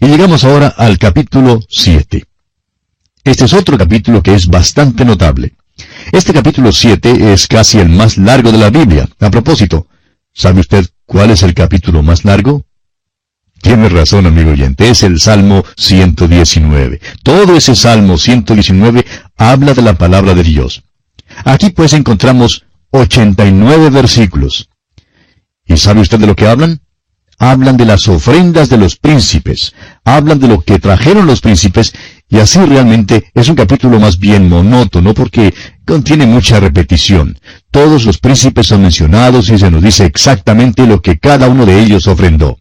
Y llegamos ahora al capítulo 7. Este es otro capítulo que es bastante notable. Este capítulo 7 es casi el más largo de la Biblia. A propósito, ¿sabe usted cuál es el capítulo más largo? Tiene razón, amigo oyente, es el Salmo 119. Todo ese Salmo 119 habla de la palabra de Dios. Aquí pues encontramos 89 versículos. ¿Y sabe usted de lo que hablan? Hablan de las ofrendas de los príncipes, hablan de lo que trajeron los príncipes, y así realmente es un capítulo más bien monótono porque contiene mucha repetición. Todos los príncipes son mencionados y se nos dice exactamente lo que cada uno de ellos ofrendó.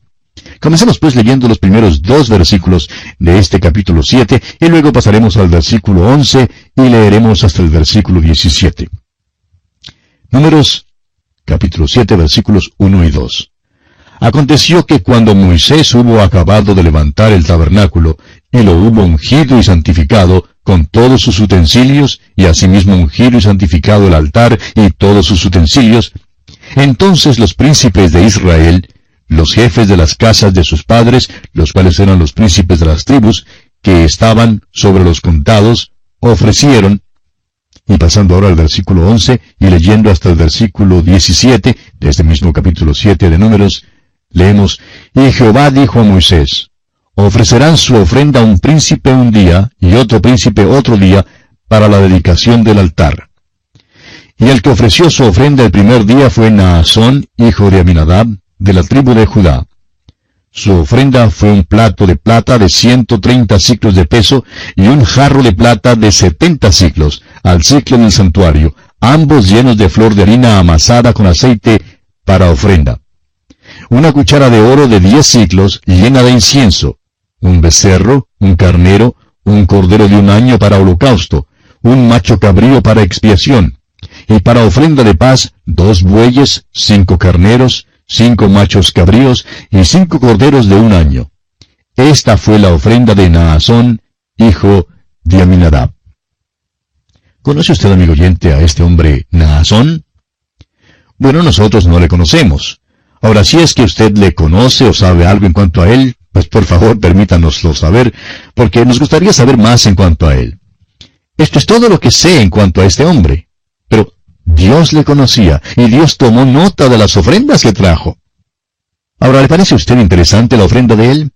Comencemos pues leyendo los primeros dos versículos de este capítulo 7 y luego pasaremos al versículo 11 y leeremos hasta el versículo 17. Números capítulo 7 versículos 1 y 2. Aconteció que cuando Moisés hubo acabado de levantar el tabernáculo, y lo hubo ungido y santificado, con todos sus utensilios, y asimismo ungido y santificado el altar y todos sus utensilios, entonces los príncipes de Israel los jefes de las casas de sus padres, los cuales eran los príncipes de las tribus, que estaban sobre los contados, ofrecieron, y pasando ahora al versículo 11 y leyendo hasta el versículo 17 de este mismo capítulo 7 de Números, leemos, Y Jehová dijo a Moisés, ofrecerán su ofrenda un príncipe un día y otro príncipe otro día para la dedicación del altar. Y el que ofreció su ofrenda el primer día fue Naasón, hijo de Aminadab, de la tribu de Judá. Su ofrenda fue un plato de plata de ciento treinta ciclos de peso y un jarro de plata de setenta ciclos, al ciclo del santuario, ambos llenos de flor de harina amasada con aceite para ofrenda. Una cuchara de oro de diez ciclos llena de incienso, un becerro, un carnero, un cordero de un año para holocausto, un macho cabrío para expiación, y para ofrenda de paz dos bueyes, cinco carneros, cinco machos cabríos y cinco corderos de un año. Esta fue la ofrenda de Naasón, hijo de Aminadab. ¿Conoce usted, amigo oyente, a este hombre Naasón? Bueno, nosotros no le conocemos. Ahora, si es que usted le conoce o sabe algo en cuanto a él, pues por favor permítanoslo saber, porque nos gustaría saber más en cuanto a él. Esto es todo lo que sé en cuanto a este hombre. Pero Dios le conocía y Dios tomó nota de las ofrendas que trajo. Ahora, ¿le parece a usted interesante la ofrenda de él?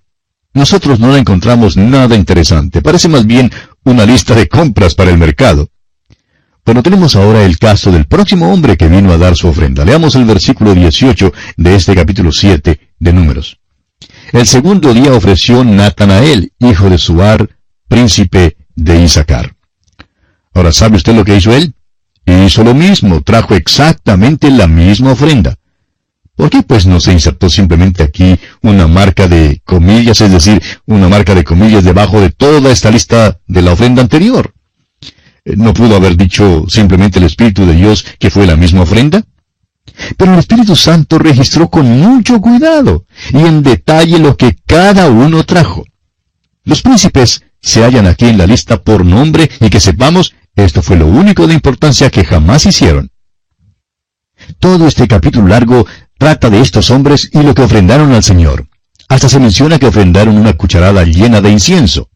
Nosotros no la encontramos nada interesante. Parece más bien una lista de compras para el mercado. Bueno, tenemos ahora el caso del próximo hombre que vino a dar su ofrenda. Leamos el versículo 18 de este capítulo 7 de Números. El segundo día ofreció Natanael, hijo de Suar, príncipe de Isaacar. Ahora, ¿sabe usted lo que hizo él? Hizo lo mismo, trajo exactamente la misma ofrenda. ¿Por qué pues no se insertó simplemente aquí una marca de comillas, es decir, una marca de comillas debajo de toda esta lista de la ofrenda anterior? Eh, ¿No pudo haber dicho simplemente el Espíritu de Dios que fue la misma ofrenda? Pero el Espíritu Santo registró con mucho cuidado y en detalle lo que cada uno trajo. Los príncipes se hallan aquí en la lista por nombre y que sepamos esto fue lo único de importancia que jamás hicieron. Todo este capítulo largo trata de estos hombres y lo que ofrendaron al Señor. Hasta se menciona que ofrendaron una cucharada llena de incienso.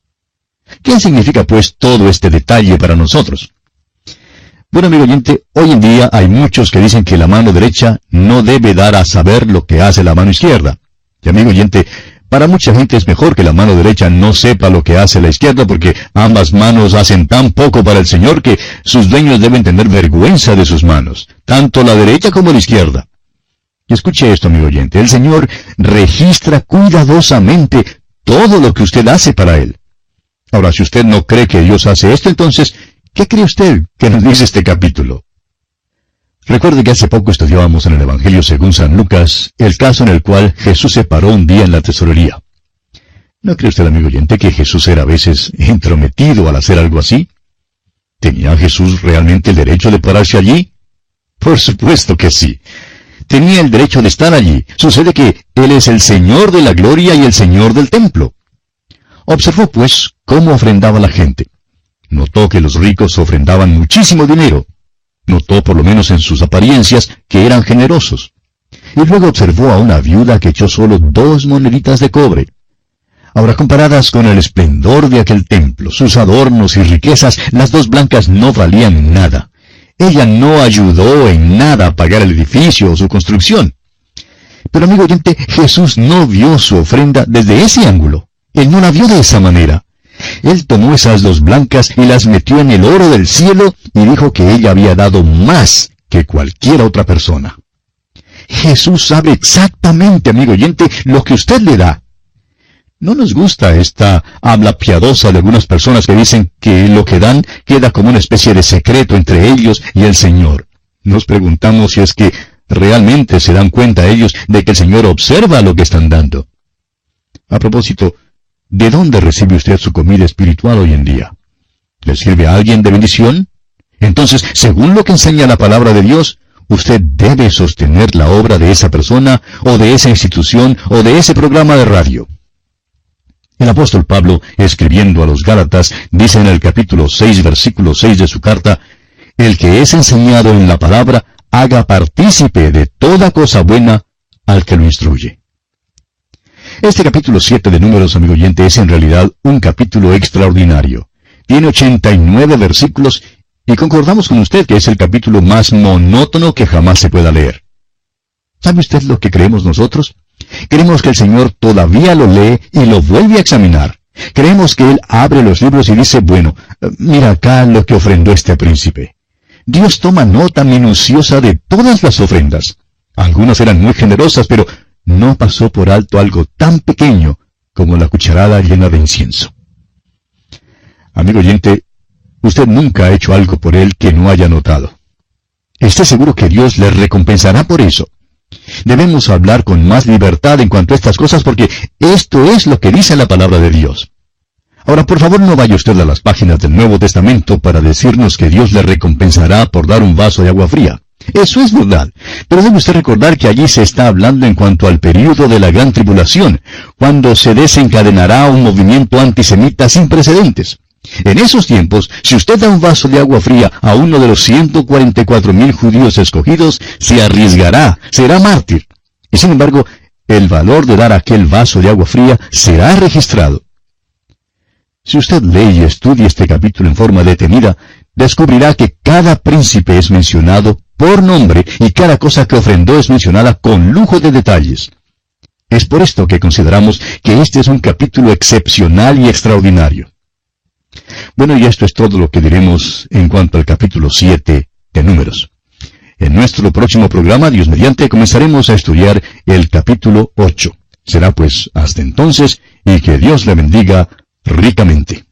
¿Qué significa pues todo este detalle para nosotros? Bueno, amigo oyente, hoy en día hay muchos que dicen que la mano derecha no debe dar a saber lo que hace la mano izquierda. Y amigo oyente, para mucha gente es mejor que la mano derecha no sepa lo que hace la izquierda porque ambas manos hacen tan poco para el Señor que sus dueños deben tener vergüenza de sus manos, tanto la derecha como la izquierda. Y escuche esto, amigo oyente, el Señor registra cuidadosamente todo lo que usted hace para Él. Ahora, si usted no cree que Dios hace esto, entonces, ¿qué cree usted que nos dice este capítulo? Recuerde que hace poco estudiábamos en el Evangelio según San Lucas el caso en el cual Jesús se paró un día en la tesorería. ¿No cree usted, amigo oyente, que Jesús era a veces intrometido al hacer algo así? ¿Tenía Jesús realmente el derecho de pararse allí? Por supuesto que sí. Tenía el derecho de estar allí. Sucede que Él es el Señor de la gloria y el Señor del templo. Observó, pues, cómo ofrendaba la gente. Notó que los ricos ofrendaban muchísimo dinero. Notó, por lo menos en sus apariencias, que eran generosos. Y luego observó a una viuda que echó solo dos moneditas de cobre. Ahora, comparadas con el esplendor de aquel templo, sus adornos y riquezas, las dos blancas no valían nada. Ella no ayudó en nada a pagar el edificio o su construcción. Pero amigo oyente, Jesús no vio su ofrenda desde ese ángulo. Él no la vio de esa manera. Él tomó esas dos blancas y las metió en el oro del cielo y dijo que ella había dado más que cualquier otra persona. Jesús sabe exactamente, amigo oyente, lo que usted le da. No nos gusta esta habla piadosa de algunas personas que dicen que lo que dan queda como una especie de secreto entre ellos y el Señor. Nos preguntamos si es que realmente se dan cuenta ellos de que el Señor observa lo que están dando. A propósito, ¿de dónde recibe usted su comida espiritual hoy en día? ¿Le sirve a alguien de bendición? Entonces, según lo que enseña la palabra de Dios, usted debe sostener la obra de esa persona, o de esa institución, o de ese programa de radio. El apóstol Pablo, escribiendo a los Gálatas, dice en el capítulo 6, versículo 6 de su carta, El que es enseñado en la palabra, haga partícipe de toda cosa buena al que lo instruye. Este capítulo 7 de Números, amigo oyente, es en realidad un capítulo extraordinario. Tiene 89 versículos y concordamos con usted que es el capítulo más monótono que jamás se pueda leer. ¿Sabe usted lo que creemos nosotros? Creemos que el Señor todavía lo lee y lo vuelve a examinar. Creemos que Él abre los libros y dice, bueno, mira acá lo que ofrendó este príncipe. Dios toma nota minuciosa de todas las ofrendas. Algunas eran muy generosas, pero no pasó por alto algo tan pequeño como la cucharada llena de incienso. Amigo oyente, usted nunca ha hecho algo por él que no haya notado. Esté seguro que Dios le recompensará por eso. Debemos hablar con más libertad en cuanto a estas cosas porque esto es lo que dice la palabra de Dios. Ahora, por favor, no vaya usted a las páginas del Nuevo Testamento para decirnos que Dios le recompensará por dar un vaso de agua fría. Eso es verdad. Pero debe usted recordar que allí se está hablando en cuanto al período de la gran tribulación, cuando se desencadenará un movimiento antisemita sin precedentes. En esos tiempos, si usted da un vaso de agua fría a uno de los 144 mil judíos escogidos, se arriesgará, será mártir. Y sin embargo, el valor de dar aquel vaso de agua fría será registrado. Si usted lee y estudia este capítulo en forma detenida, descubrirá que cada príncipe es mencionado por nombre y cada cosa que ofrendó es mencionada con lujo de detalles. Es por esto que consideramos que este es un capítulo excepcional y extraordinario. Bueno, y esto es todo lo que diremos en cuanto al capítulo 7 de Números. En nuestro próximo programa, Dios mediante, comenzaremos a estudiar el capítulo 8. Será pues hasta entonces y que Dios le bendiga ricamente.